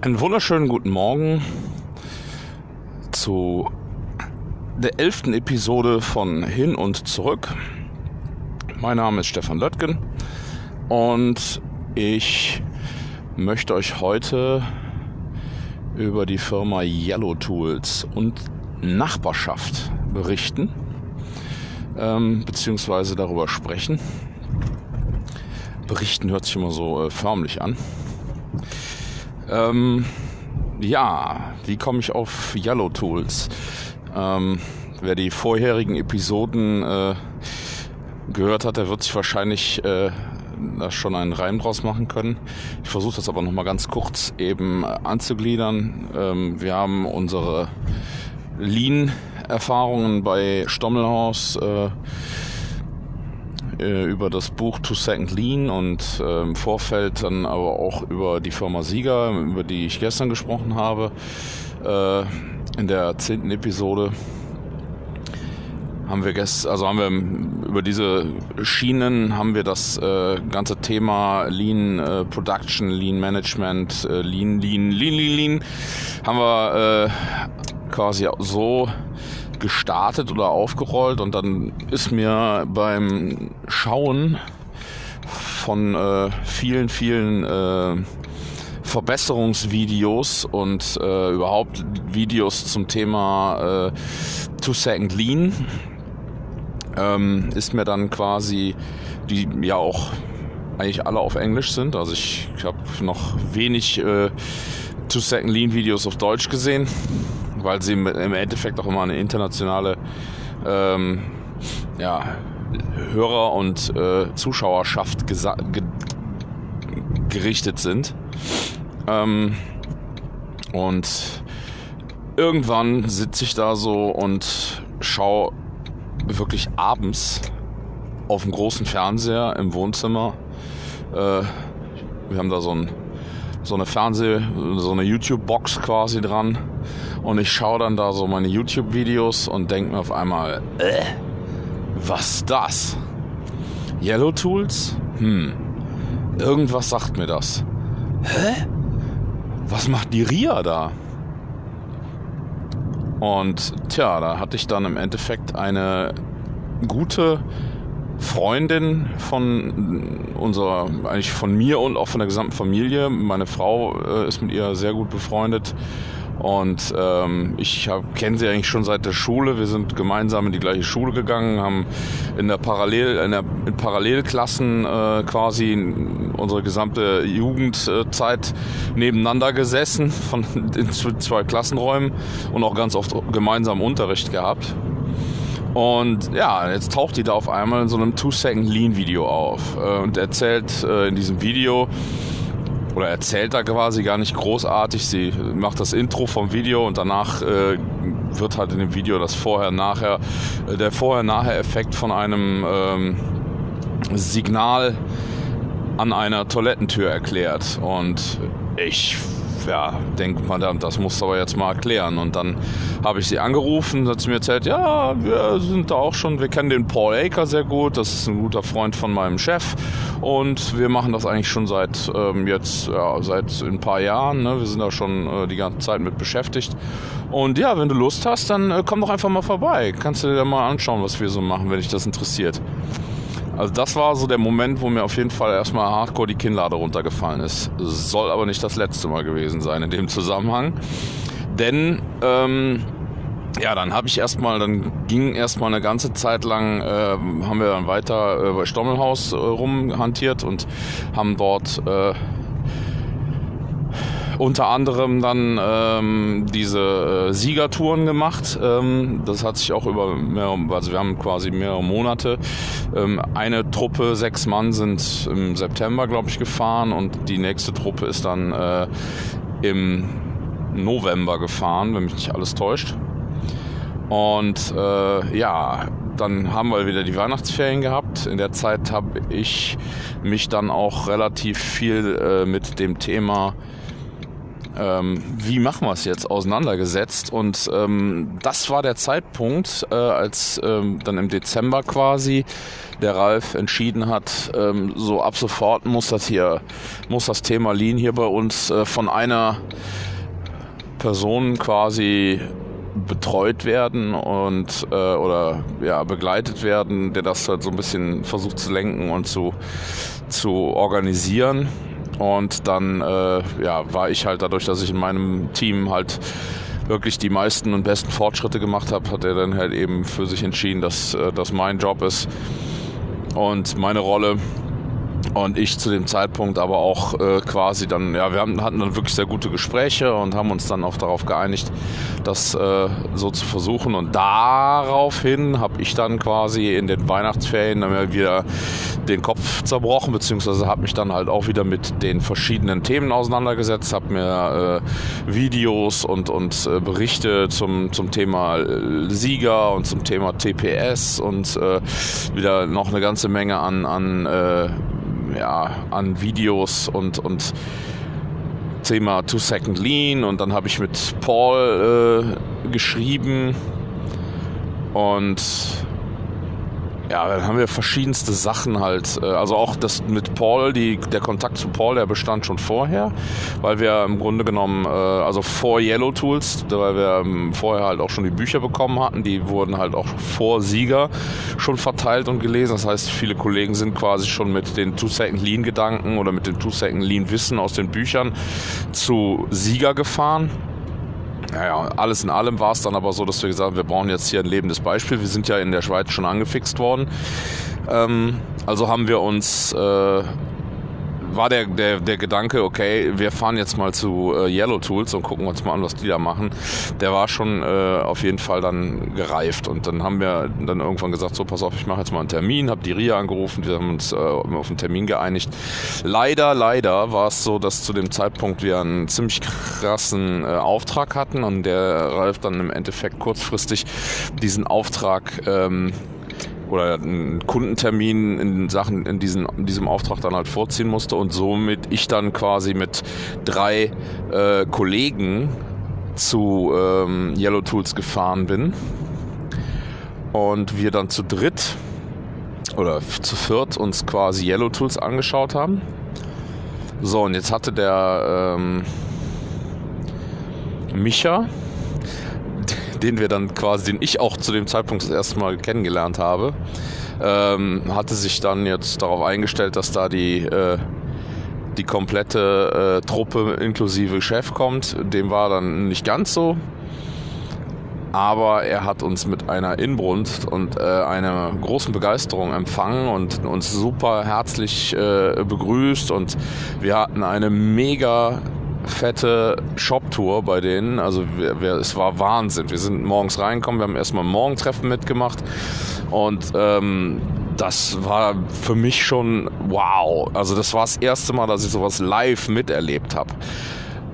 Einen wunderschönen guten Morgen zu der elften Episode von Hin und Zurück. Mein Name ist Stefan Löttgen und ich möchte euch heute über die Firma Yellow Tools und Nachbarschaft berichten, ähm, beziehungsweise darüber sprechen. Berichten hört sich immer so äh, förmlich an. Ähm, ja, wie komme ich auf Yellow Tools? Ähm, wer die vorherigen Episoden äh, gehört hat, der wird sich wahrscheinlich äh, da schon einen Reim draus machen können. Ich versuche das aber nochmal ganz kurz eben anzugliedern. Ähm, wir haben unsere Lean-Erfahrungen bei Stommelhaus äh, äh, über das Buch Two Second Lean und äh, im Vorfeld dann aber auch über die Firma Sieger, über die ich gestern gesprochen habe, äh, in der zehnten Episode haben wir gestern, also haben wir über diese Schienen haben wir das äh, ganze Thema Lean äh, Production, Lean Management, äh, Lean, Lean, Lean, Lean, Lean, haben wir äh, quasi so gestartet oder aufgerollt und dann ist mir beim Schauen von äh, vielen, vielen äh, Verbesserungsvideos und äh, überhaupt Videos zum Thema äh, Two Second Lean ähm, ist mir dann quasi, die ja auch eigentlich alle auf Englisch sind, also ich habe noch wenig äh, Two Second Lean Videos auf Deutsch gesehen weil sie im Endeffekt auch immer eine internationale ähm, ja, Hörer- und äh, Zuschauerschaft ge gerichtet sind. Ähm, und irgendwann sitze ich da so und schaue wirklich abends auf dem großen Fernseher im Wohnzimmer. Äh, wir haben da so, ein, so eine Fernseh-, so eine YouTube-Box quasi dran. Und ich schaue dann da so meine YouTube-Videos und denke mir auf einmal, äh, was das? Yellow Tools? Hm, irgendwas sagt mir das. Hä? Was macht die Ria da? Und tja, da hatte ich dann im Endeffekt eine gute Freundin von unserer, eigentlich von mir und auch von der gesamten Familie. Meine Frau äh, ist mit ihr sehr gut befreundet und ähm, ich kenne sie eigentlich schon seit der Schule. Wir sind gemeinsam in die gleiche Schule gegangen, haben in der Parallel, in, der, in Parallelklassen äh, quasi unsere gesamte Jugendzeit nebeneinander gesessen, von in zwei Klassenräumen und auch ganz oft gemeinsam Unterricht gehabt. Und ja, jetzt taucht die da auf einmal in so einem Two-Second-Lean-Video auf äh, und erzählt äh, in diesem Video, oder erzählt da quasi gar nicht großartig. Sie macht das Intro vom Video und danach äh, wird halt in dem Video das Vorher-Nachher, äh, der Vorher-Nachher-Effekt von einem ähm, Signal an einer Toilettentür erklärt. Und ich ja, denkt man, das muss aber jetzt mal erklären. Und dann habe ich sie angerufen, hat sie mir erzählt, ja, wir sind da auch schon, wir kennen den Paul Aker sehr gut, das ist ein guter Freund von meinem Chef und wir machen das eigentlich schon seit ähm, jetzt, ja, seit ein paar Jahren, ne? wir sind da schon äh, die ganze Zeit mit beschäftigt. Und ja, wenn du Lust hast, dann äh, komm doch einfach mal vorbei, kannst du dir mal anschauen, was wir so machen, wenn dich das interessiert. Also das war so der Moment, wo mir auf jeden Fall erstmal hardcore die Kinnlade runtergefallen ist. Soll aber nicht das letzte Mal gewesen sein in dem Zusammenhang. Denn ähm, ja, dann habe ich erstmal, dann ging erstmal eine ganze Zeit lang, äh, haben wir dann weiter äh, bei Stommelhaus äh, rumhantiert und haben dort äh, unter anderem dann ähm, diese äh, Siegertouren gemacht. Ähm, das hat sich auch über mehrere, also wir haben quasi mehrere Monate. Ähm, eine Truppe, sechs Mann sind im September, glaube ich, gefahren und die nächste Truppe ist dann äh, im November gefahren, wenn mich nicht alles täuscht. Und äh, ja, dann haben wir wieder die Weihnachtsferien gehabt. In der Zeit habe ich mich dann auch relativ viel äh, mit dem Thema ähm, wie machen wir es jetzt, auseinandergesetzt. Und ähm, das war der Zeitpunkt, äh, als ähm, dann im Dezember quasi der Ralf entschieden hat, ähm, so ab sofort muss das hier, muss das Thema Lean hier bei uns äh, von einer Person quasi betreut werden und äh, oder ja begleitet werden, der das halt so ein bisschen versucht zu lenken und zu zu organisieren. Und dann äh, ja, war ich halt dadurch, dass ich in meinem Team halt wirklich die meisten und besten Fortschritte gemacht habe, hat er dann halt eben für sich entschieden, dass äh, das mein Job ist. Und meine Rolle und ich zu dem Zeitpunkt aber auch äh, quasi dann, ja, wir haben, hatten dann wirklich sehr gute Gespräche und haben uns dann auch darauf geeinigt, das äh, so zu versuchen. Und daraufhin habe ich dann quasi in den Weihnachtsferien dann wieder den Kopf zerbrochen, beziehungsweise habe mich dann halt auch wieder mit den verschiedenen Themen auseinandergesetzt, habe mir äh, Videos und, und äh, Berichte zum, zum Thema äh, Sieger und zum Thema TPS und äh, wieder noch eine ganze Menge an, an äh, ja, an Videos und, und Thema Two Second Lean und dann habe ich mit Paul äh, geschrieben und ja, dann haben wir verschiedenste Sachen halt. Äh, also auch das mit Paul, die, der Kontakt zu Paul, der bestand schon vorher, weil wir im Grunde genommen, äh, also vor Yellow Tools, weil wir ähm, vorher halt auch schon die Bücher bekommen hatten, die wurden halt auch vor Sieger schon verteilt und gelesen. Das heißt, viele Kollegen sind quasi schon mit den Two-Second Lean-Gedanken oder mit dem Two-Second Lean-Wissen aus den Büchern zu Sieger gefahren. Naja, alles in allem war es dann aber so, dass wir gesagt haben, wir brauchen jetzt hier ein lebendes Beispiel. Wir sind ja in der Schweiz schon angefixt worden. Ähm, also haben wir uns äh, war der, der, der Gedanke, okay, wir fahren jetzt mal zu äh, Yellow Tools und gucken uns mal an, was die da machen. Der war schon äh, auf jeden Fall dann gereift. Und dann haben wir dann irgendwann gesagt, so pass auf, ich mache jetzt mal einen Termin, habe die RIA angerufen, wir haben uns äh, auf einen Termin geeinigt. Leider, leider war es so, dass zu dem Zeitpunkt wir einen ziemlich krassen äh, Auftrag hatten und der Ralf dann im Endeffekt kurzfristig diesen Auftrag ähm, oder einen Kundentermin in Sachen in, diesen, in diesem Auftrag dann halt vorziehen musste und somit ich dann quasi mit drei äh, Kollegen zu ähm, Yellow Tools gefahren bin und wir dann zu dritt oder zu viert uns quasi Yellow Tools angeschaut haben. So, und jetzt hatte der ähm, Micha, den wir dann quasi, den ich auch zu dem Zeitpunkt das erste Mal kennengelernt habe, ähm, hatte sich dann jetzt darauf eingestellt, dass da die, äh, die komplette äh, Truppe inklusive Chef kommt. Dem war dann nicht ganz so. Aber er hat uns mit einer Inbrunst und äh, einer großen Begeisterung empfangen und uns super herzlich äh, begrüßt. Und wir hatten eine mega fette Shop-Tour bei denen. Also wir, wir, es war Wahnsinn. Wir sind morgens reingekommen, wir haben erstmal ein Morgentreffen mitgemacht und ähm, das war für mich schon wow. Also das war das erste Mal, dass ich sowas live miterlebt habe.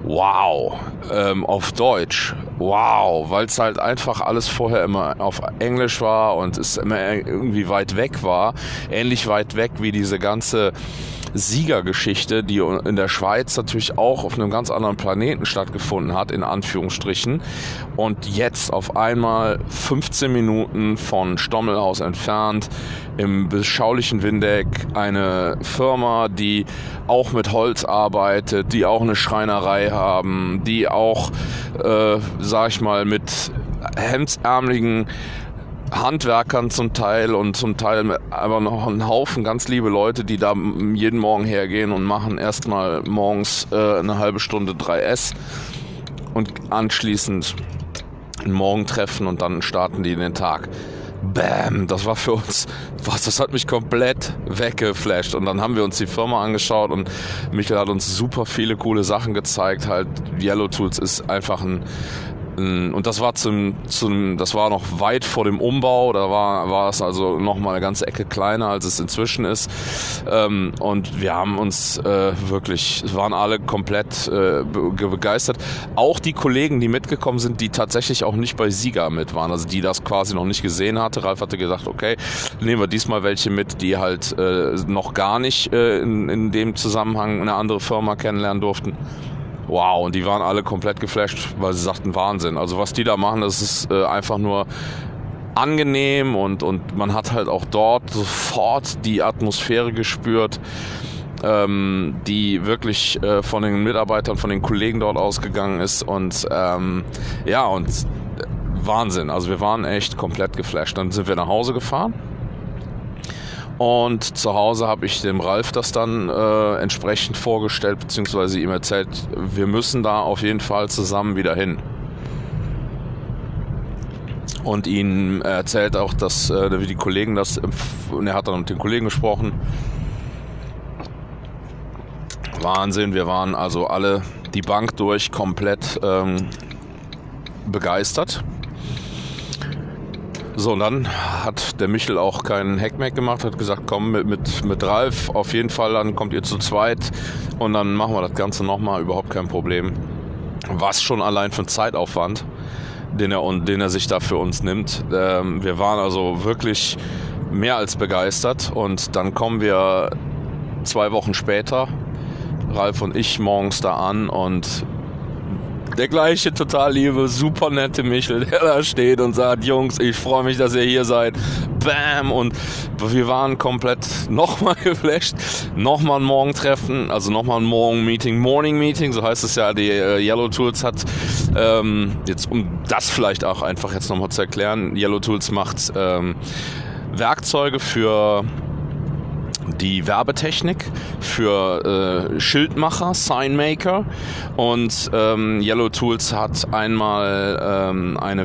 Wow, ähm, auf Deutsch. Wow, weil es halt einfach alles vorher immer auf Englisch war und es immer irgendwie weit weg war. Ähnlich weit weg wie diese ganze Siegergeschichte, die in der Schweiz natürlich auch auf einem ganz anderen Planeten stattgefunden hat, in Anführungsstrichen. Und jetzt auf einmal 15 Minuten von Stommelhaus entfernt, im beschaulichen Windeck, eine Firma, die auch mit Holz arbeitet, die auch eine Schreinerei haben, die auch, äh, sag ich mal, mit hemdsärmeligen Handwerkern zum Teil und zum Teil aber noch ein Haufen ganz liebe Leute, die da jeden Morgen hergehen und machen erstmal morgens äh, eine halbe Stunde 3S und anschließend ein Morgentreffen und dann starten die den Tag. Bam, das war für uns, was, das hat mich komplett weggeflasht. Und dann haben wir uns die Firma angeschaut und Michael hat uns super viele coole Sachen gezeigt. Halt, Yellow Tools ist einfach ein und das war zum, zum, das war noch weit vor dem Umbau. Da war, war es also noch mal eine ganze Ecke kleiner, als es inzwischen ist. Ähm, und wir haben uns äh, wirklich, waren alle komplett äh, begeistert. Auch die Kollegen, die mitgekommen sind, die tatsächlich auch nicht bei Sieger mit waren, also die das quasi noch nicht gesehen hatte. Ralf hatte gesagt, okay, nehmen wir diesmal welche mit, die halt äh, noch gar nicht äh, in, in dem Zusammenhang eine andere Firma kennenlernen durften. Wow, und die waren alle komplett geflasht, weil sie sagten, Wahnsinn. Also was die da machen, das ist äh, einfach nur angenehm und, und man hat halt auch dort sofort die Atmosphäre gespürt, ähm, die wirklich äh, von den Mitarbeitern, von den Kollegen dort ausgegangen ist und ähm, ja, und Wahnsinn. Also wir waren echt komplett geflasht. Dann sind wir nach Hause gefahren und zu Hause habe ich dem Ralf das dann äh, entsprechend vorgestellt, beziehungsweise ihm erzählt, wir müssen da auf jeden Fall zusammen wieder hin. Und ihm erzählt auch, dass äh, wie die Kollegen das, und er hat dann mit den Kollegen gesprochen. Wahnsinn, wir waren also alle die Bank durch komplett ähm, begeistert. So, und dann hat der Michel auch keinen Hackmack gemacht, hat gesagt, komm mit, mit, mit Ralf, auf jeden Fall, dann kommt ihr zu zweit und dann machen wir das Ganze nochmal, überhaupt kein Problem. Was schon allein für Zeitaufwand, den er, den er sich da für uns nimmt. Ähm, wir waren also wirklich mehr als begeistert und dann kommen wir zwei Wochen später, Ralf und ich morgens da an und der gleiche total liebe, super nette Michel, der da steht und sagt, Jungs, ich freue mich, dass ihr hier seid. Bam! Und wir waren komplett nochmal geflasht. Nochmal ein Morgentreffen, also nochmal ein Morgen-Meeting, Morning-Meeting, so heißt es ja, die äh, Yellow Tools hat, ähm, jetzt um das vielleicht auch einfach jetzt nochmal zu erklären, Yellow Tools macht ähm, Werkzeuge für die Werbetechnik für äh, Schildmacher, Signmaker. Und ähm, Yellow Tools hat einmal ähm, eine,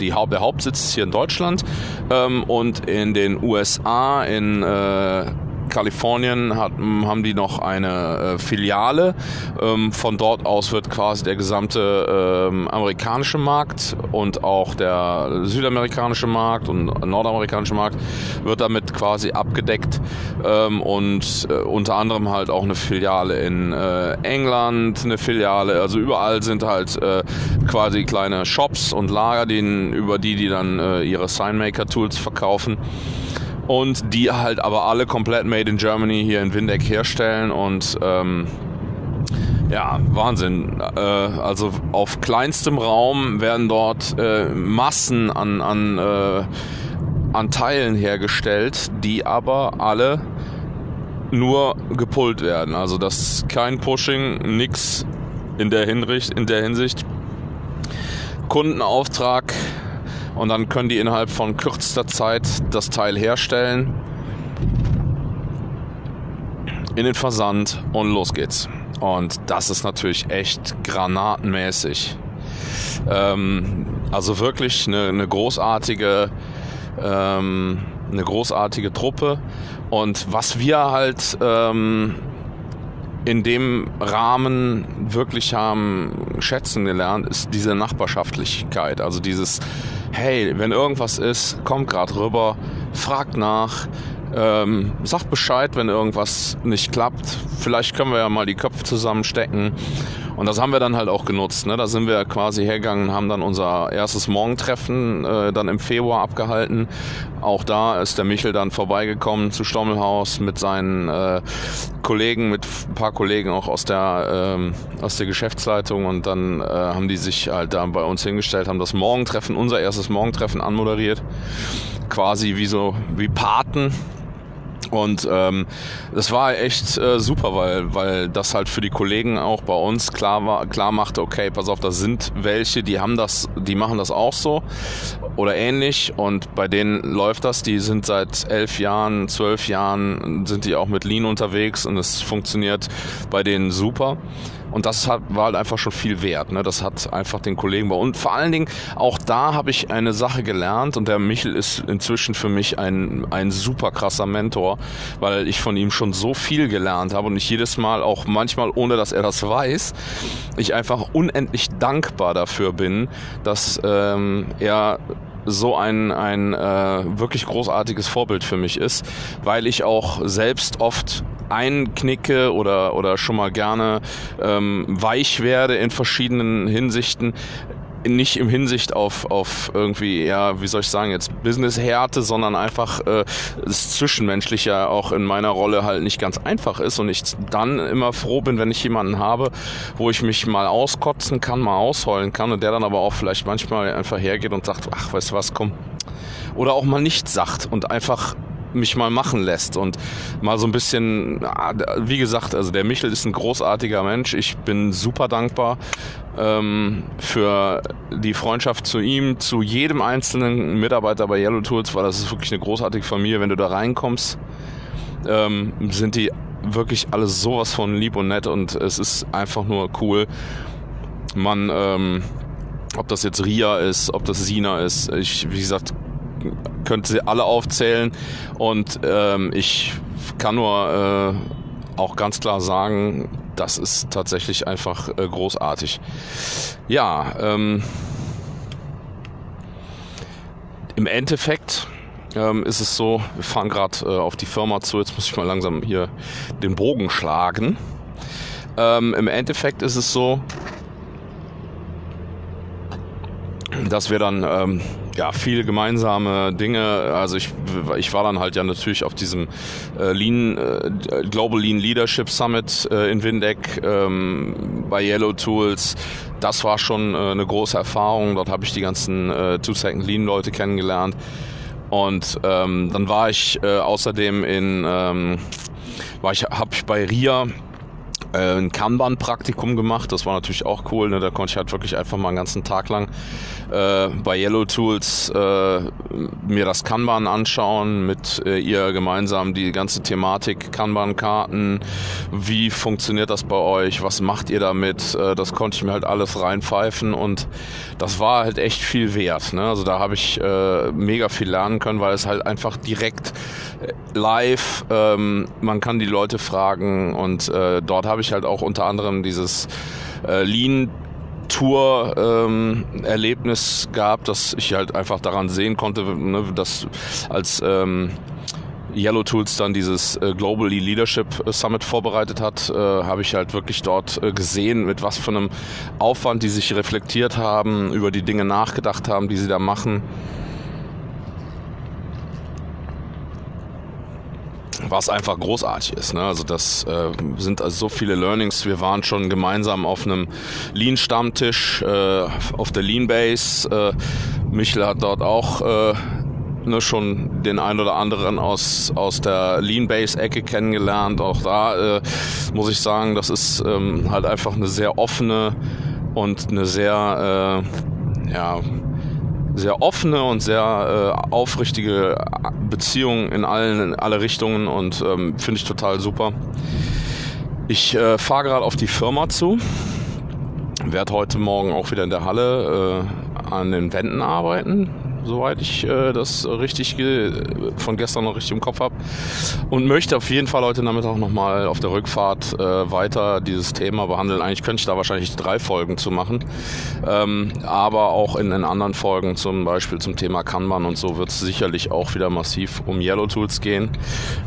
die der Hauptsitz ist hier in Deutschland ähm, und in den USA in äh, Kalifornien hat, haben die noch eine äh, Filiale. Ähm, von dort aus wird quasi der gesamte ähm, amerikanische Markt und auch der südamerikanische Markt und nordamerikanische Markt wird damit quasi abgedeckt ähm, und äh, unter anderem halt auch eine Filiale in äh, England, eine Filiale, also überall sind halt äh, quasi kleine Shops und Lager, denen, über die die dann äh, ihre Signmaker-Tools verkaufen und die halt aber alle komplett made in Germany hier in Windeck herstellen und ähm, ja, Wahnsinn. Äh, also auf kleinstem Raum werden dort äh, Massen an, an, äh, an Teilen hergestellt, die aber alle nur gepullt werden. Also das ist kein Pushing, nix in der, Hinricht, in der Hinsicht. Kundenauftrag und dann können die innerhalb von kürzester Zeit das Teil herstellen, in den Versand und los geht's. Und das ist natürlich echt granatenmäßig. Ähm, also wirklich eine, eine großartige, ähm, eine großartige Truppe. Und was wir halt ähm, in dem Rahmen wirklich haben schätzen gelernt, ist diese Nachbarschaftlichkeit. Also dieses, hey, wenn irgendwas ist, kommt gerade rüber, fragt nach, ähm, sagt Bescheid, wenn irgendwas nicht klappt. Vielleicht können wir ja mal die Köpfe zusammenstecken. Und das haben wir dann halt auch genutzt. Ne? Da sind wir quasi hergegangen, haben dann unser erstes Morgentreffen äh, dann im Februar abgehalten. Auch da ist der Michel dann vorbeigekommen zu Stommelhaus mit seinen äh, Kollegen, mit ein paar Kollegen auch aus der, ähm, aus der Geschäftsleitung. Und dann äh, haben die sich halt da bei uns hingestellt, haben das Morgentreffen, unser erstes Morgentreffen anmoderiert. Quasi wie so, wie Paten und ähm, das war echt äh, super, weil, weil das halt für die Kollegen auch bei uns klar war, klar machte, okay, pass auf, da sind welche, die haben das, die machen das auch so oder ähnlich und bei denen läuft das, die sind seit elf Jahren, zwölf Jahren sind die auch mit Lean unterwegs und es funktioniert bei denen super. Und das hat, war halt einfach schon viel wert. Ne? Das hat einfach den Kollegen bei und vor allen Dingen auch da habe ich eine Sache gelernt und der Michel ist inzwischen für mich ein, ein super krasser Mentor, weil ich von ihm schon so viel gelernt habe und ich jedes Mal auch manchmal ohne dass er das weiß, ich einfach unendlich dankbar dafür bin, dass ähm, er so ein, ein äh, wirklich großartiges Vorbild für mich ist, weil ich auch selbst oft einknicke oder, oder schon mal gerne ähm, weich werde in verschiedenen Hinsichten nicht im Hinsicht auf, auf irgendwie, ja, wie soll ich sagen, jetzt Business-Härte, sondern einfach äh, das Zwischenmenschliche auch in meiner Rolle halt nicht ganz einfach ist und ich dann immer froh bin, wenn ich jemanden habe, wo ich mich mal auskotzen kann, mal ausheulen kann und der dann aber auch vielleicht manchmal einfach hergeht und sagt, ach, weißt du was, komm. Oder auch mal nichts sagt und einfach mich mal machen lässt und mal so ein bisschen, wie gesagt, also der Michel ist ein großartiger Mensch. Ich bin super dankbar ähm, für die Freundschaft zu ihm, zu jedem einzelnen Mitarbeiter bei Yellow Tools, weil das ist wirklich eine großartige Familie. Wenn du da reinkommst, ähm, sind die wirklich alles sowas von lieb und nett und es ist einfach nur cool. Man, ähm, ob das jetzt Ria ist, ob das Sina ist, ich, wie gesagt, könnte sie alle aufzählen und ähm, ich kann nur äh, auch ganz klar sagen, das ist tatsächlich einfach äh, großartig. Ja, ähm, im Endeffekt ähm, ist es so, wir fahren gerade äh, auf die Firma zu, jetzt muss ich mal langsam hier den Bogen schlagen. Ähm, Im Endeffekt ist es so, dass wir dann ähm, ja viele gemeinsame Dinge. Also ich, ich war dann halt ja natürlich auf diesem äh, Lean äh, Global Lean Leadership Summit äh, in Windeck ähm, bei Yellow Tools. Das war schon äh, eine große Erfahrung. Dort habe ich die ganzen äh, Two Second Lean Leute kennengelernt. Und ähm, dann war ich äh, außerdem in ähm, war ich habe ich bei RIA äh, ein Kanban-Praktikum gemacht. Das war natürlich auch cool. Ne? Da konnte ich halt wirklich einfach mal einen ganzen Tag lang äh, bei Yellow Tools äh, mir das Kanban anschauen, mit äh, ihr gemeinsam die ganze Thematik Kanban-Karten. Wie funktioniert das bei euch? Was macht ihr damit? Äh, das konnte ich mir halt alles reinpfeifen und das war halt echt viel wert. Ne? Also da habe ich äh, mega viel lernen können, weil es halt einfach direkt äh, live, ähm, man kann die Leute fragen und äh, dort habe ich halt auch unter anderem dieses äh, Lean Tour ähm, gehabt, dass ich halt einfach daran sehen konnte, ne, dass als ähm, Yellow Tools dann dieses äh, Globally Leadership Summit vorbereitet hat, äh, habe ich halt wirklich dort äh, gesehen, mit was für einem Aufwand die sich reflektiert haben, über die Dinge nachgedacht haben, die sie da machen. Was einfach großartig ist. Ne? Also das äh, sind also so viele Learnings. Wir waren schon gemeinsam auf einem Lean-Stammtisch äh, auf der Lean Base. Äh, Michel hat dort auch äh, ne, schon den ein oder anderen aus, aus der Lean Base Ecke kennengelernt. Auch da äh, muss ich sagen, das ist ähm, halt einfach eine sehr offene und eine sehr äh, ja, sehr offene und sehr äh, aufrichtige Beziehung in allen in alle Richtungen und ähm, finde ich total super. Ich äh, fahre gerade auf die Firma zu, werde heute Morgen auch wieder in der Halle äh, an den Wänden arbeiten, soweit ich äh, das richtig von gestern noch richtig im Kopf habe. Und möchte auf jeden Fall heute Nachmittag nochmal auf der Rückfahrt äh, weiter dieses Thema behandeln. Eigentlich könnte ich da wahrscheinlich drei Folgen zu machen. Ähm, aber auch in den anderen Folgen, zum Beispiel zum Thema Kanban und so, wird es sicherlich auch wieder massiv um Yellow Tools gehen.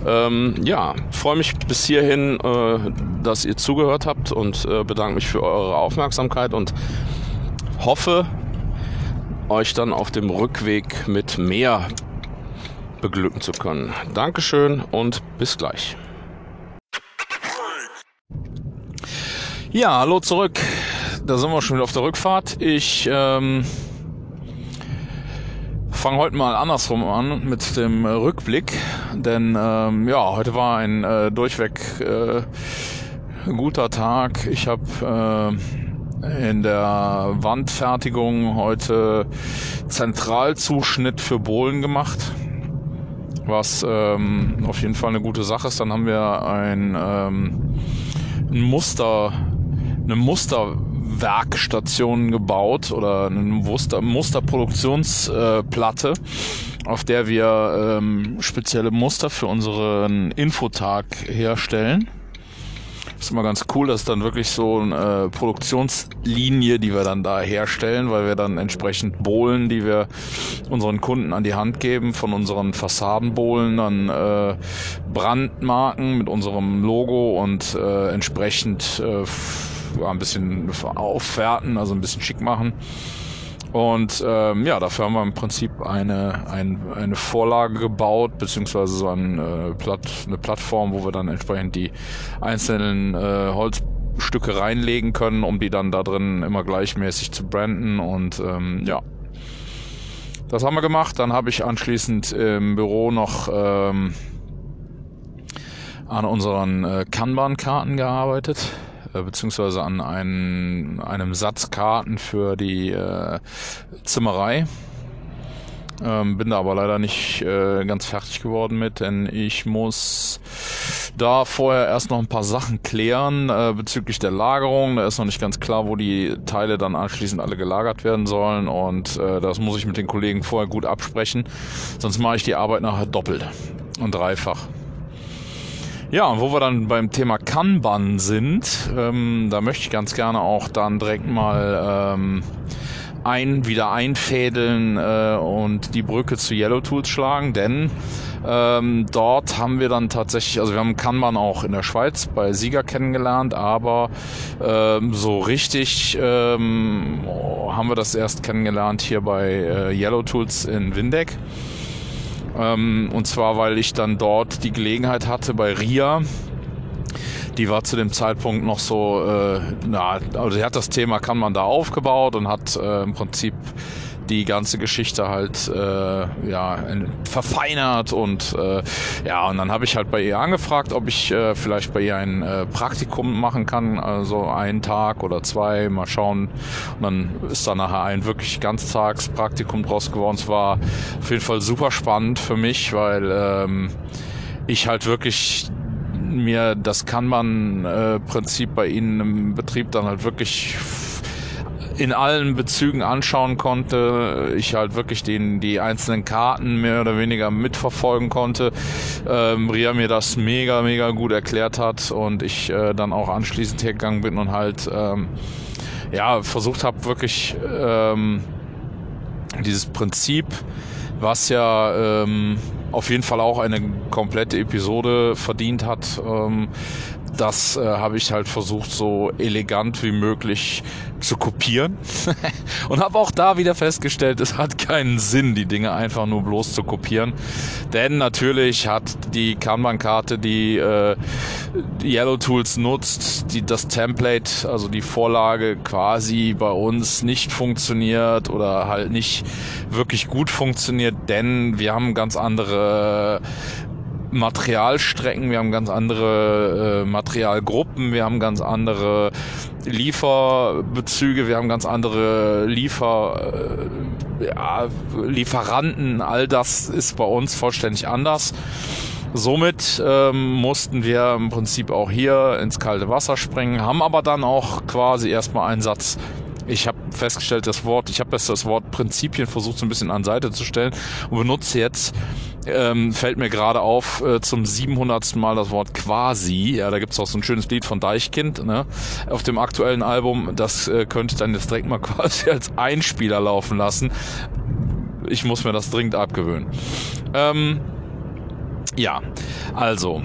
Ähm, ja, freue mich bis hierhin, äh, dass ihr zugehört habt und äh, bedanke mich für eure Aufmerksamkeit und hoffe, euch dann auf dem Rückweg mit mehr beglücken zu können. Dankeschön und bis gleich. Ja, hallo zurück. Da sind wir schon wieder auf der Rückfahrt. Ich ähm, fange heute mal andersrum an mit dem Rückblick, denn ähm, ja, heute war ein äh, durchweg äh, guter Tag. Ich habe äh, in der Wandfertigung heute Zentralzuschnitt für Bohlen gemacht, was ähm, auf jeden Fall eine gute Sache ist. Dann haben wir ein, ähm, ein Muster, eine Musterwerkstation gebaut oder eine Muster, Musterproduktionsplatte, äh, auf der wir ähm, spezielle Muster für unseren Infotag herstellen. Ist immer ganz cool, das ist dann wirklich so eine äh, Produktionslinie, die wir dann da herstellen, weil wir dann entsprechend Bohlen, die wir unseren Kunden an die Hand geben, von unseren Fassadenbohlen dann äh, Brandmarken mit unserem Logo und äh, entsprechend äh, ein bisschen aufwerten, also ein bisschen schick machen. Und ähm, ja, dafür haben wir im Prinzip eine, ein, eine Vorlage gebaut, beziehungsweise so ein, äh, Platt, eine Plattform, wo wir dann entsprechend die einzelnen äh, Holzstücke reinlegen können, um die dann da drin immer gleichmäßig zu branden. Und ähm, ja, das haben wir gemacht. Dann habe ich anschließend im Büro noch ähm, an unseren äh, Kanban-Karten gearbeitet, äh, beziehungsweise an einen, einem Satz Karten für die äh, Zimmerei. Ähm, bin da aber leider nicht äh, ganz fertig geworden mit, denn ich muss da vorher erst noch ein paar Sachen klären äh, bezüglich der Lagerung. Da ist noch nicht ganz klar, wo die Teile dann anschließend alle gelagert werden sollen und äh, das muss ich mit den Kollegen vorher gut absprechen, sonst mache ich die Arbeit nachher doppelt und dreifach. Ja, und wo wir dann beim Thema Kanban sind, ähm, da möchte ich ganz gerne auch dann direkt mal ähm, ein, wieder einfädeln äh, und die Brücke zu Yellow Tools schlagen, denn ähm, dort haben wir dann tatsächlich, also wir haben Kanban auch in der Schweiz bei Sieger kennengelernt, aber ähm, so richtig ähm, haben wir das erst kennengelernt hier bei äh, Yellow Tools in Windeck. Ähm, und zwar, weil ich dann dort die Gelegenheit hatte bei RIA. Die war zu dem Zeitpunkt noch so, äh, na, also sie hat das Thema kann man da aufgebaut und hat äh, im Prinzip die ganze Geschichte halt äh, ja verfeinert und äh, ja und dann habe ich halt bei ihr angefragt, ob ich äh, vielleicht bei ihr ein äh, Praktikum machen kann, also einen Tag oder zwei, mal schauen. Und dann ist da nachher ein wirklich Ganztagspraktikum draus geworden. Es war auf jeden Fall super spannend für mich, weil ähm, ich halt wirklich mir das kann man äh, Prinzip bei Ihnen im Betrieb dann halt wirklich in allen Bezügen anschauen konnte. Ich halt wirklich den, die einzelnen Karten mehr oder weniger mitverfolgen konnte. Ähm, Ria mir das mega, mega gut erklärt hat und ich äh, dann auch anschließend hergegangen bin und halt ähm, ja, versucht habe, wirklich ähm, dieses Prinzip, was ja ähm, auf jeden Fall auch eine komplette Episode verdient hat, ähm, das äh, habe ich halt versucht, so elegant wie möglich zu kopieren. und habe auch da wieder festgestellt, es hat keinen Sinn, die Dinge einfach nur bloß zu kopieren. Denn natürlich hat die Kanban-Karte, die, äh, Yellow Tools nutzt, die, das Template, also die Vorlage quasi bei uns nicht funktioniert oder halt nicht wirklich gut funktioniert, denn wir haben ganz andere Materialstrecken, wir haben ganz andere äh, Materialgruppen, wir haben ganz andere Lieferbezüge, wir haben ganz andere Liefer, äh, ja, Lieferanten, all das ist bei uns vollständig anders. Somit ähm, mussten wir im Prinzip auch hier ins kalte Wasser springen, haben aber dann auch quasi erstmal einen Satz ich habe festgestellt, das Wort, ich habe das Wort Prinzipien versucht so ein bisschen an Seite zu stellen und benutze jetzt ähm, fällt mir gerade auf, äh, zum 700. Mal das Wort quasi. Ja, da gibt's auch so ein schönes Lied von Deichkind ne? auf dem aktuellen Album. Das äh, könnte dann jetzt direkt mal quasi als Einspieler laufen lassen. Ich muss mir das dringend abgewöhnen. Ähm, ja, also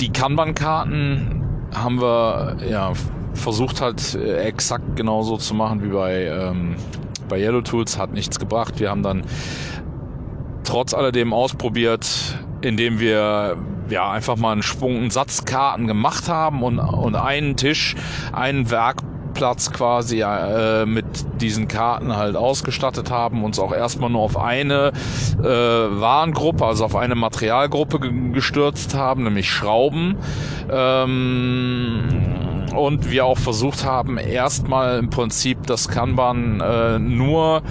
die Kanban-Karten haben wir ja versucht halt äh, exakt genauso zu machen wie bei ähm, bei Yellow Tools hat nichts gebracht. Wir haben dann trotz alledem ausprobiert, indem wir ja einfach mal einen Schwung, einen Satz Karten gemacht haben und, und einen Tisch, einen Werkplatz quasi äh, mit diesen Karten halt ausgestattet haben, uns auch erstmal nur auf eine äh, Warengruppe, also auf eine Materialgruppe gestürzt haben, nämlich Schrauben. Ähm, und wir auch versucht haben, erstmal im Prinzip das Kanban äh, nur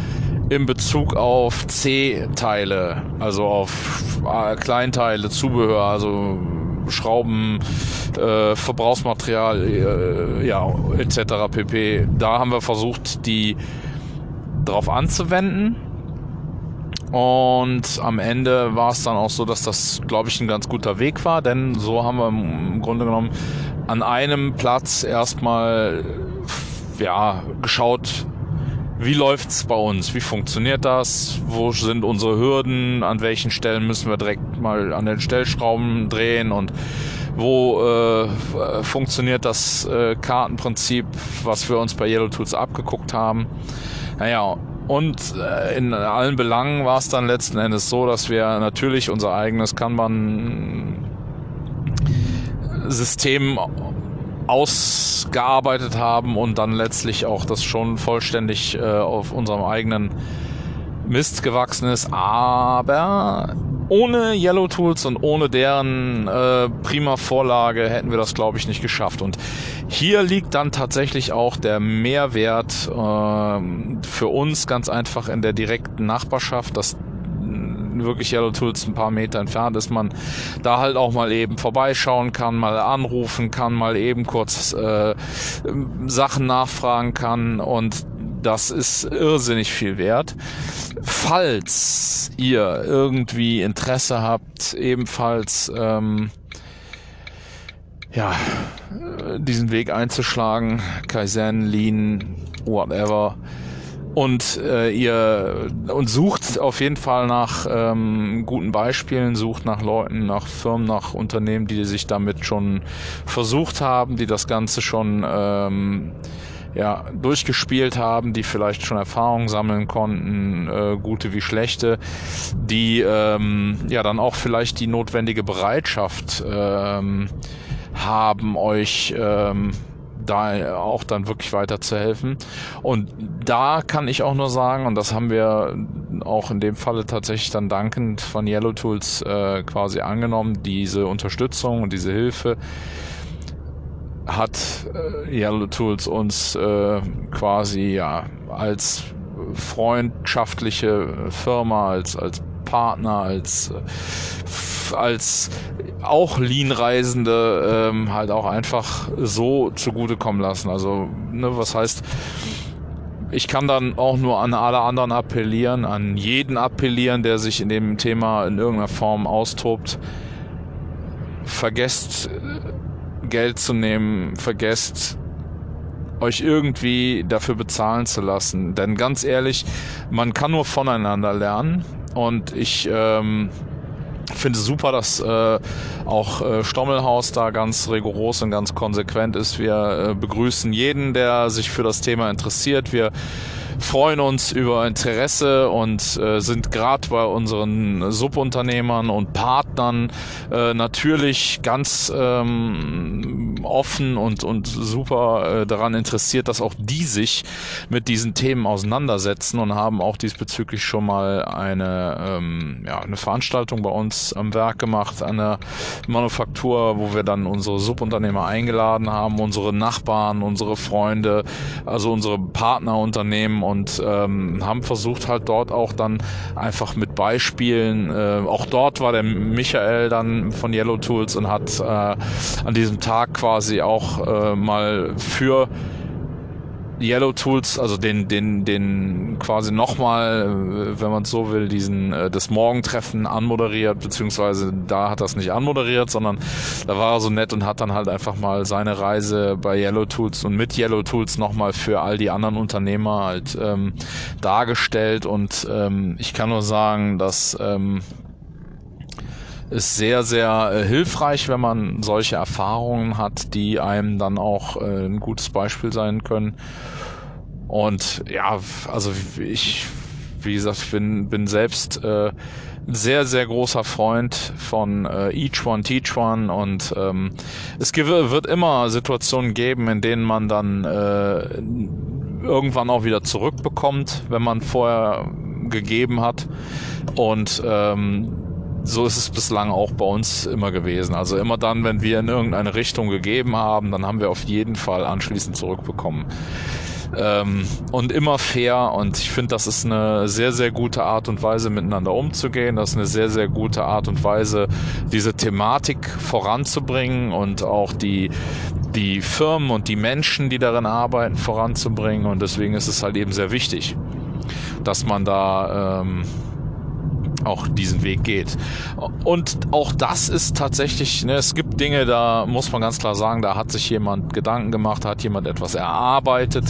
in Bezug auf C-Teile, also auf äh, Kleinteile, Zubehör, also Schrauben, äh, Verbrauchsmaterial, äh, ja, etc. pp. Da haben wir versucht, die drauf anzuwenden. Und am Ende war es dann auch so, dass das, glaube ich, ein ganz guter Weg war, denn so haben wir im Grunde genommen an einem Platz erstmal ja, geschaut, wie läuft's bei uns? Wie funktioniert das? Wo sind unsere Hürden? An welchen Stellen müssen wir direkt mal an den Stellschrauben drehen? Und wo äh, funktioniert das äh, Kartenprinzip, was wir uns bei Yellow Tools abgeguckt haben. Naja, und äh, in allen Belangen war es dann letzten Endes so, dass wir natürlich unser eigenes Kanban-System ausgearbeitet haben und dann letztlich auch das schon vollständig äh, auf unserem eigenen Mist gewachsen ist. Aber ohne Yellow Tools und ohne deren äh, prima Vorlage hätten wir das, glaube ich, nicht geschafft. Und hier liegt dann tatsächlich auch der Mehrwert äh, für uns ganz einfach in der direkten Nachbarschaft, dass wirklich Yellow Tools ein paar Meter entfernt ist, man da halt auch mal eben vorbeischauen kann, mal anrufen kann, mal eben kurz äh, Sachen nachfragen kann und das ist irrsinnig viel wert. Falls ihr irgendwie Interesse habt, ebenfalls ähm, ja, diesen Weg einzuschlagen, Kaizen, Lean, whatever, und äh, ihr und sucht auf jeden Fall nach ähm, guten Beispielen, sucht nach Leuten, nach Firmen, nach Unternehmen, die sich damit schon versucht haben, die das Ganze schon ähm, ja, durchgespielt haben, die vielleicht schon Erfahrungen sammeln konnten, äh, gute wie schlechte, die ähm, ja dann auch vielleicht die notwendige Bereitschaft ähm, haben, euch ähm, da auch dann wirklich weiterzuhelfen. Und da kann ich auch nur sagen, und das haben wir auch in dem Falle tatsächlich dann dankend von Yellow Tools äh, quasi angenommen, diese Unterstützung und diese Hilfe hat äh, Yellow Tools uns äh, quasi ja als freundschaftliche Firma, als, als Partner, als, als auch Lean-Reisende ähm, halt auch einfach so zugutekommen lassen. Also, ne, was heißt, ich kann dann auch nur an alle anderen appellieren, an jeden appellieren, der sich in dem Thema in irgendeiner Form austobt. Vergesst Geld zu nehmen, vergesst euch irgendwie dafür bezahlen zu lassen. Denn ganz ehrlich, man kann nur voneinander lernen. Und ich ähm, finde super, dass äh, auch äh, Stommelhaus da ganz rigoros und ganz konsequent ist. Wir äh, begrüßen jeden, der sich für das Thema interessiert. Wir freuen uns über Interesse und äh, sind gerade bei unseren Subunternehmern und Partnern äh, natürlich ganz ähm, offen und, und super äh, daran interessiert, dass auch die sich mit diesen Themen auseinandersetzen und haben auch diesbezüglich schon mal eine, ähm, ja, eine Veranstaltung bei uns am Werk gemacht, der Manufaktur, wo wir dann unsere Subunternehmer eingeladen haben, unsere Nachbarn, unsere Freunde, also unsere Partnerunternehmen und ähm, haben versucht halt dort auch dann einfach mit Beispielen, äh, auch dort war der Michael dann von Yellow Tools und hat äh, an diesem Tag quasi auch äh, mal für Yellow Tools, also den, den, den quasi nochmal, äh, wenn man so will, diesen äh, das Morgentreffen anmoderiert, beziehungsweise da hat das nicht anmoderiert, sondern da war er so nett und hat dann halt einfach mal seine Reise bei Yellow Tools und mit Yellow Tools nochmal für all die anderen Unternehmer halt ähm, dargestellt. Und ähm, ich kann nur sagen, dass ähm, ist sehr, sehr äh, hilfreich, wenn man solche Erfahrungen hat, die einem dann auch äh, ein gutes Beispiel sein können. Und ja, also ich, wie gesagt, bin, bin selbst äh, sehr, sehr großer Freund von äh, Each One Teach One und ähm, es wird immer Situationen geben, in denen man dann äh, irgendwann auch wieder zurückbekommt, wenn man vorher gegeben hat. Und ähm, so ist es bislang auch bei uns immer gewesen. Also immer dann, wenn wir in irgendeine Richtung gegeben haben, dann haben wir auf jeden Fall anschließend zurückbekommen. Ähm, und immer fair und ich finde, das ist eine sehr, sehr gute Art und Weise, miteinander umzugehen. Das ist eine sehr, sehr gute Art und Weise, diese Thematik voranzubringen und auch die, die Firmen und die Menschen, die darin arbeiten, voranzubringen. Und deswegen ist es halt eben sehr wichtig, dass man da ähm, auch diesen Weg geht. Und auch das ist tatsächlich, ne, es gibt Dinge, da muss man ganz klar sagen, da hat sich jemand Gedanken gemacht, hat jemand etwas erarbeitet,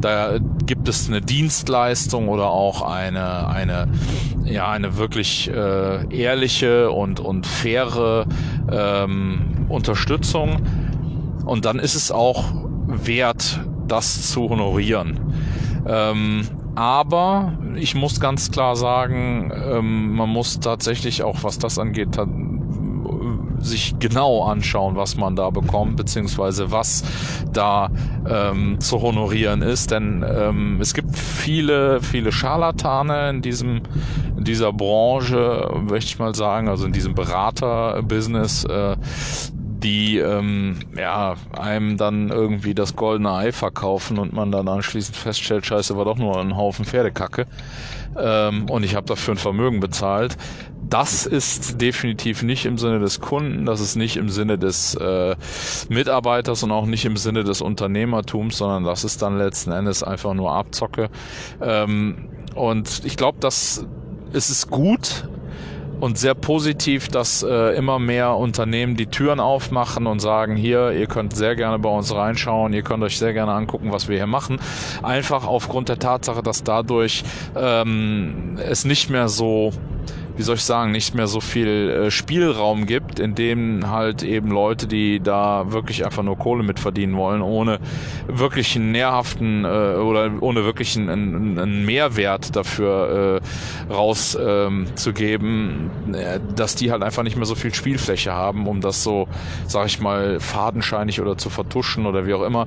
da gibt es eine Dienstleistung oder auch eine, eine, ja, eine wirklich äh, ehrliche und, und faire ähm, Unterstützung. Und dann ist es auch wert, das zu honorieren. Ähm, aber ich muss ganz klar sagen, ähm, man muss tatsächlich auch, was das angeht, sich genau anschauen, was man da bekommt, beziehungsweise was da ähm, zu honorieren ist. Denn ähm, es gibt viele, viele Scharlatane in diesem, in dieser Branche, möchte ich mal sagen, also in diesem Berater-Business, äh, die ähm, ja, einem dann irgendwie das goldene Ei verkaufen und man dann anschließend feststellt, scheiße, war doch nur ein Haufen Pferdekacke ähm, und ich habe dafür ein Vermögen bezahlt. Das ist definitiv nicht im Sinne des Kunden, das ist nicht im Sinne des äh, Mitarbeiters und auch nicht im Sinne des Unternehmertums, sondern das ist dann letzten Endes einfach nur Abzocke. Ähm, und ich glaube, dass es ist gut, und sehr positiv, dass äh, immer mehr Unternehmen die Türen aufmachen und sagen, hier, ihr könnt sehr gerne bei uns reinschauen, ihr könnt euch sehr gerne angucken, was wir hier machen. Einfach aufgrund der Tatsache, dass dadurch ähm, es nicht mehr so wie soll ich sagen, nicht mehr so viel äh, Spielraum gibt, in dem halt eben Leute, die da wirklich einfach nur Kohle mit verdienen wollen, ohne wirklich einen nährhaften äh, oder ohne wirklich einen, einen Mehrwert dafür äh, rauszugeben, ähm, äh, dass die halt einfach nicht mehr so viel Spielfläche haben, um das so, sag ich mal, fadenscheinig oder zu vertuschen oder wie auch immer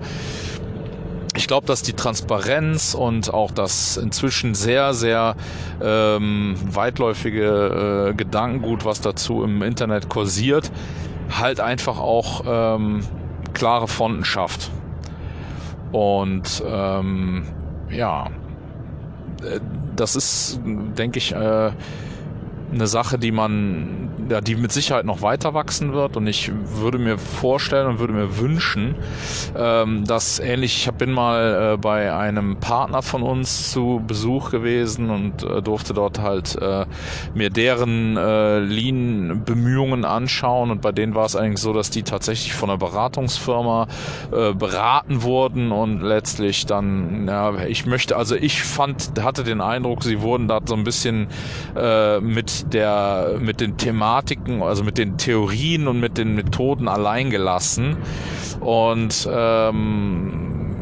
ich glaube, dass die Transparenz und auch das inzwischen sehr, sehr ähm, weitläufige äh, Gedankengut, was dazu im Internet kursiert, halt einfach auch ähm, klare Fonten schafft. Und ähm, ja, äh, das ist, denke ich, äh, eine Sache, die man, ja, die mit Sicherheit noch weiter wachsen wird. Und ich würde mir vorstellen und würde mir wünschen, ähm, dass ähnlich, ich bin mal äh, bei einem Partner von uns zu Besuch gewesen und äh, durfte dort halt äh, mir deren äh, Lean-Bemühungen anschauen. Und bei denen war es eigentlich so, dass die tatsächlich von einer Beratungsfirma äh, beraten wurden und letztlich dann, ja, ich möchte, also ich fand, hatte den Eindruck, sie wurden da so ein bisschen äh, mit der, mit den Thematiken, also mit den Theorien und mit den Methoden allein gelassen. Und ähm,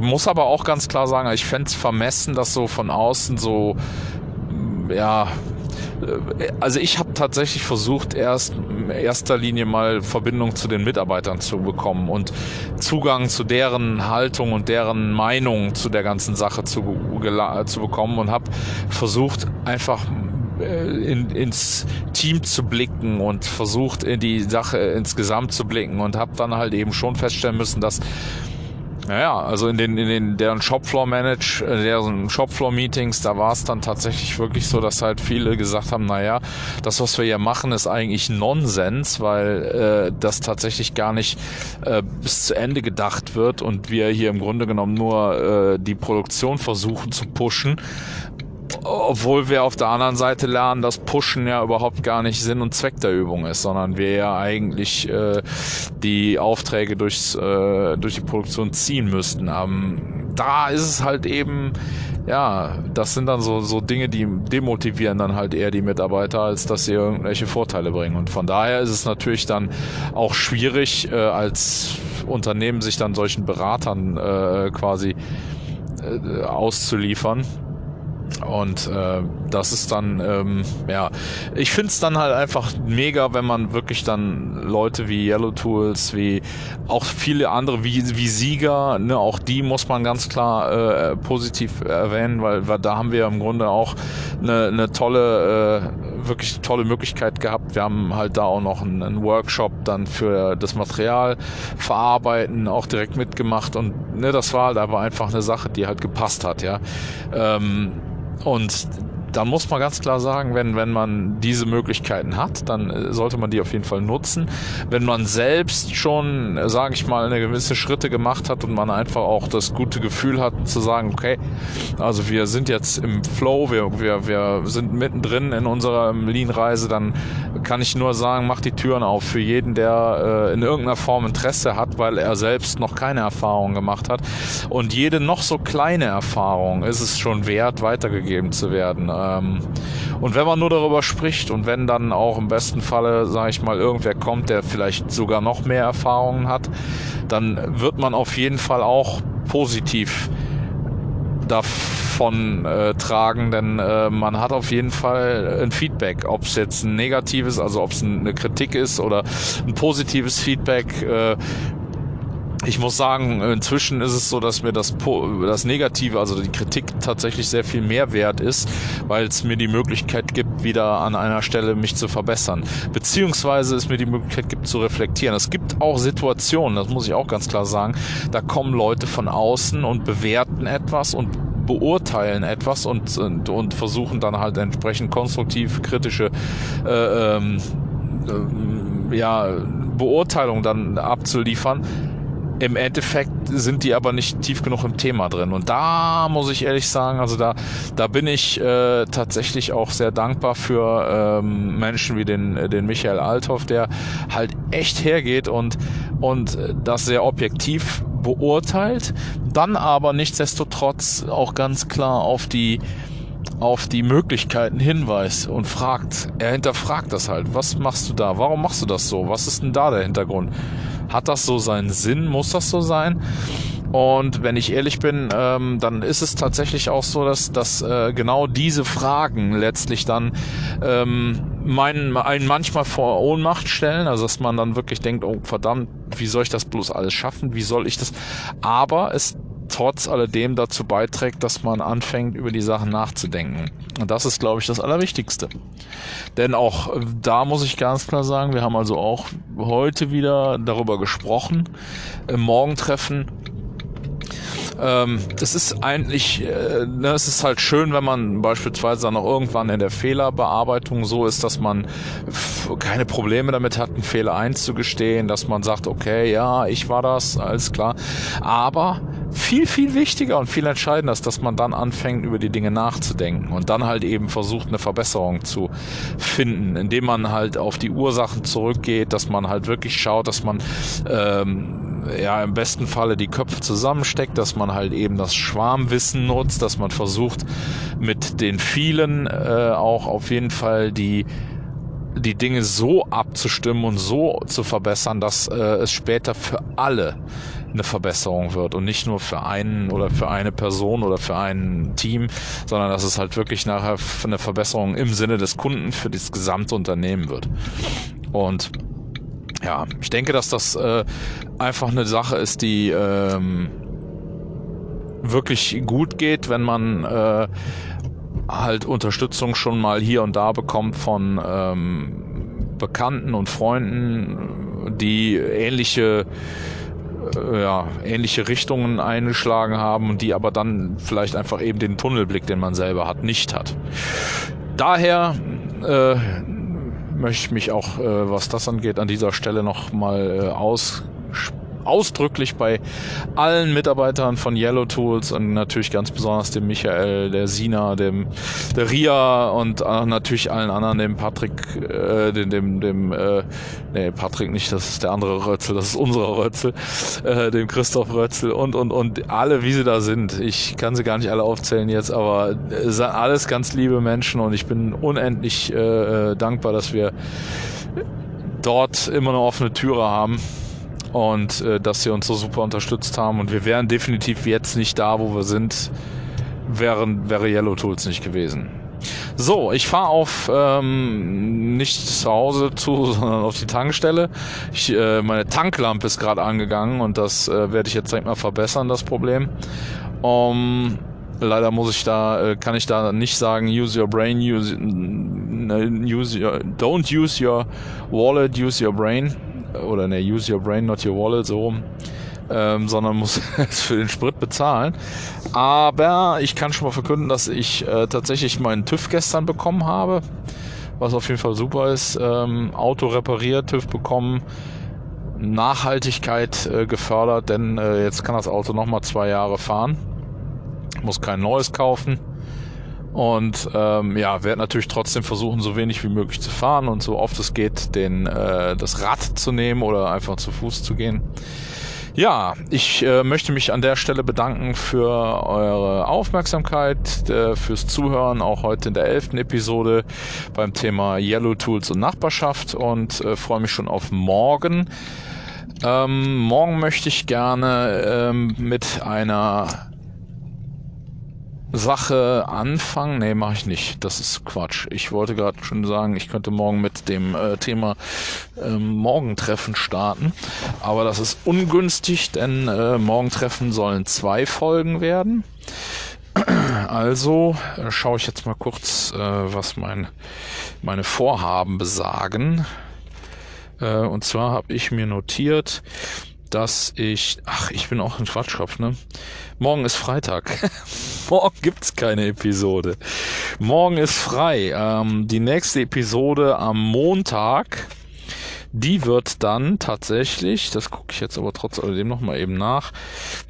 muss aber auch ganz klar sagen, ich fände es vermessen, das so von außen so, ja, äh, also ich habe tatsächlich versucht, erst in erster Linie mal Verbindung zu den Mitarbeitern zu bekommen und Zugang zu deren Haltung und deren Meinung zu der ganzen Sache zu, zu bekommen und habe versucht, einfach in, ins Team zu blicken und versucht in die Sache insgesamt zu blicken und habe dann halt eben schon feststellen müssen, dass naja, also in den, in den deren Shopfloor Manage, äh, deren Shopfloor Meetings, da war es dann tatsächlich wirklich so, dass halt viele gesagt haben, naja, das, was wir hier machen, ist eigentlich Nonsens, weil äh, das tatsächlich gar nicht äh, bis zu Ende gedacht wird und wir hier im Grunde genommen nur äh, die Produktion versuchen zu pushen obwohl wir auf der anderen Seite lernen, dass Pushen ja überhaupt gar nicht Sinn und Zweck der Übung ist, sondern wir ja eigentlich äh, die Aufträge durchs, äh, durch die Produktion ziehen müssten. Ähm, da ist es halt eben, ja, das sind dann so, so Dinge, die demotivieren dann halt eher die Mitarbeiter, als dass sie irgendwelche Vorteile bringen. Und von daher ist es natürlich dann auch schwierig, äh, als Unternehmen sich dann solchen Beratern äh, quasi äh, auszuliefern und äh, das ist dann, ähm, ja, ich finde es dann halt einfach mega, wenn man wirklich dann Leute wie Yellow Tools, wie auch viele andere, wie, wie Sieger, ne, auch die muss man ganz klar äh, positiv erwähnen, weil, weil da haben wir im Grunde auch eine, eine tolle, äh, wirklich tolle Möglichkeit gehabt. Wir haben halt da auch noch einen, einen Workshop dann für das Material verarbeiten auch direkt mitgemacht und ne, das war halt aber einfach eine Sache, die halt gepasst hat, ja. Ähm, und da muss man ganz klar sagen, wenn, wenn man diese Möglichkeiten hat, dann äh, sollte man die auf jeden Fall nutzen. Wenn man selbst schon, äh, sage ich mal, eine gewisse Schritte gemacht hat und man einfach auch das gute Gefühl hat zu sagen, okay, also wir sind jetzt im Flow, wir, wir, wir sind mittendrin in unserer Lean-Reise, dann kann ich nur sagen, mach die Türen auf für jeden, der äh, in irgendeiner Form Interesse hat, weil er selbst noch keine Erfahrung gemacht hat. Und jede noch so kleine Erfahrung ist es schon wert, weitergegeben zu werden Ähm, und wenn man nur darüber spricht und wenn dann auch im besten Falle, sage ich mal, irgendwer kommt, der vielleicht sogar noch mehr Erfahrungen hat, dann wird man auf jeden Fall auch positiv davon äh, tragen, denn äh, man hat auf jeden Fall ein Feedback, ob es jetzt ein negatives, also ob es eine Kritik ist oder ein positives Feedback. Äh, ich muss sagen, inzwischen ist es so, dass mir das, das Negative, also die Kritik tatsächlich sehr viel mehr wert ist, weil es mir die Möglichkeit gibt, wieder an einer Stelle mich zu verbessern. Beziehungsweise es mir die Möglichkeit gibt zu reflektieren. Es gibt auch Situationen, das muss ich auch ganz klar sagen, da kommen Leute von außen und bewerten etwas und beurteilen etwas und, und, und versuchen dann halt entsprechend konstruktiv kritische äh, ähm, äh, ja, Beurteilung dann abzuliefern im Endeffekt sind die aber nicht tief genug im Thema drin. Und da muss ich ehrlich sagen, also da, da bin ich äh, tatsächlich auch sehr dankbar für ähm, Menschen wie den, den Michael Althoff, der halt echt hergeht und, und das sehr objektiv beurteilt, dann aber nichtsdestotrotz auch ganz klar auf die auf die Möglichkeiten hinweist und fragt, er hinterfragt das halt. Was machst du da? Warum machst du das so? Was ist denn da der Hintergrund? Hat das so seinen Sinn? Muss das so sein? Und wenn ich ehrlich bin, ähm, dann ist es tatsächlich auch so, dass, dass äh, genau diese Fragen letztlich dann ähm, meinen, einen manchmal vor Ohnmacht stellen. Also dass man dann wirklich denkt, oh verdammt, wie soll ich das bloß alles schaffen? Wie soll ich das? Aber es trotz alledem dazu beiträgt, dass man anfängt, über die Sachen nachzudenken. Und das ist, glaube ich, das Allerwichtigste. Denn auch äh, da muss ich ganz klar sagen, wir haben also auch heute wieder darüber gesprochen, im Morgentreffen, ähm, das ist eigentlich, äh, ne, es ist halt schön, wenn man beispielsweise dann auch irgendwann in der Fehlerbearbeitung so ist, dass man keine Probleme damit hat, einen Fehler einzugestehen, dass man sagt, okay, ja, ich war das, alles klar. Aber viel, viel wichtiger und viel entscheidender ist, dass man dann anfängt, über die Dinge nachzudenken und dann halt eben versucht, eine Verbesserung zu finden, indem man halt auf die Ursachen zurückgeht, dass man halt wirklich schaut, dass man ähm, ja im besten Falle die Köpfe zusammensteckt, dass man halt eben das Schwarmwissen nutzt, dass man versucht, mit den vielen äh, auch auf jeden Fall die die Dinge so abzustimmen und so zu verbessern, dass äh, es später für alle eine Verbesserung wird und nicht nur für einen oder für eine Person oder für ein Team, sondern dass es halt wirklich nachher eine Verbesserung im Sinne des Kunden für das gesamte Unternehmen wird. Und ja, ich denke, dass das äh, einfach eine Sache ist, die ähm, wirklich gut geht, wenn man äh, halt Unterstützung schon mal hier und da bekommt von ähm, Bekannten und Freunden, die ähnliche äh, ja, ähnliche Richtungen eingeschlagen haben und die aber dann vielleicht einfach eben den Tunnelblick, den man selber hat, nicht hat. Daher äh, möchte ich mich auch, äh, was das angeht, an dieser Stelle nochmal äh, aussprechen ausdrücklich bei allen Mitarbeitern von Yellow Tools und natürlich ganz besonders dem Michael, der Sina, dem der Ria und äh, natürlich allen anderen, dem Patrick, äh, dem, dem, dem äh, nee, Patrick nicht, das ist der andere Rötzel, das ist unser Rötzel, äh, dem Christoph Rötzel und und und alle, wie sie da sind. Ich kann sie gar nicht alle aufzählen jetzt, aber sind alles ganz liebe Menschen und ich bin unendlich äh, äh dankbar, dass wir dort immer eine offene Türe haben und äh, dass sie uns so super unterstützt haben. Und wir wären definitiv jetzt nicht da, wo wir sind, wären, wäre Yellow Tools nicht gewesen. So, ich fahre auf ähm, nicht zu Hause zu, sondern auf die Tankstelle. Ich, äh, meine Tanklampe ist gerade angegangen und das äh, werde ich jetzt direkt mal verbessern, das Problem. Um, leider muss ich da, äh, kann ich da nicht sagen, use your brain, use, use your, don't use your wallet, use your brain oder ne, use your brain, not your wallet, so rum. Ähm, sondern muss es für den Sprit bezahlen. Aber ich kann schon mal verkünden, dass ich äh, tatsächlich meinen TÜV gestern bekommen habe, was auf jeden Fall super ist. Ähm, Auto repariert, TÜV bekommen, Nachhaltigkeit äh, gefördert, denn äh, jetzt kann das Auto nochmal zwei Jahre fahren. Muss kein neues kaufen. Und ähm, ja, werde natürlich trotzdem versuchen, so wenig wie möglich zu fahren und so oft es geht, den, äh, das Rad zu nehmen oder einfach zu Fuß zu gehen. Ja, ich äh, möchte mich an der Stelle bedanken für eure Aufmerksamkeit, äh, fürs Zuhören, auch heute in der elften Episode beim Thema Yellow Tools und Nachbarschaft und äh, freue mich schon auf morgen. Ähm, morgen möchte ich gerne ähm, mit einer Sache anfangen? Nee, mache ich nicht. Das ist Quatsch. Ich wollte gerade schon sagen, ich könnte morgen mit dem äh, Thema äh, Morgentreffen starten. Aber das ist ungünstig, denn äh, Morgentreffen sollen zwei Folgen werden. Also äh, schaue ich jetzt mal kurz, äh, was mein, meine Vorhaben besagen. Äh, und zwar habe ich mir notiert, dass ich, ach, ich bin auch ein Quatschkopf, ne? Morgen ist Freitag. Morgen gibt's keine Episode. Morgen ist frei. Ähm, die nächste Episode am Montag, die wird dann tatsächlich, das gucke ich jetzt aber trotz alledem nochmal eben nach,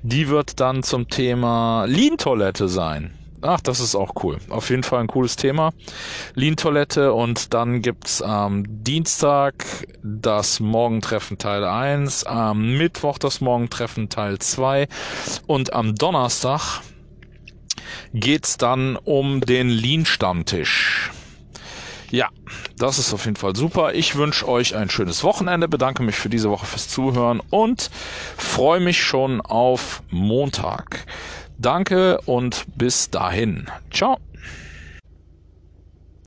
die wird dann zum Thema Lean-Toilette sein. Ach, das ist auch cool. Auf jeden Fall ein cooles Thema. Lean-Toilette und dann gibt's am Dienstag das Morgentreffen Teil 1, am Mittwoch das Morgentreffen Teil 2 und am Donnerstag geht's dann um den Lean-Stammtisch. Ja, das ist auf jeden Fall super. Ich wünsche euch ein schönes Wochenende, bedanke mich für diese Woche fürs Zuhören und freue mich schon auf Montag. Danke und bis dahin. Ciao.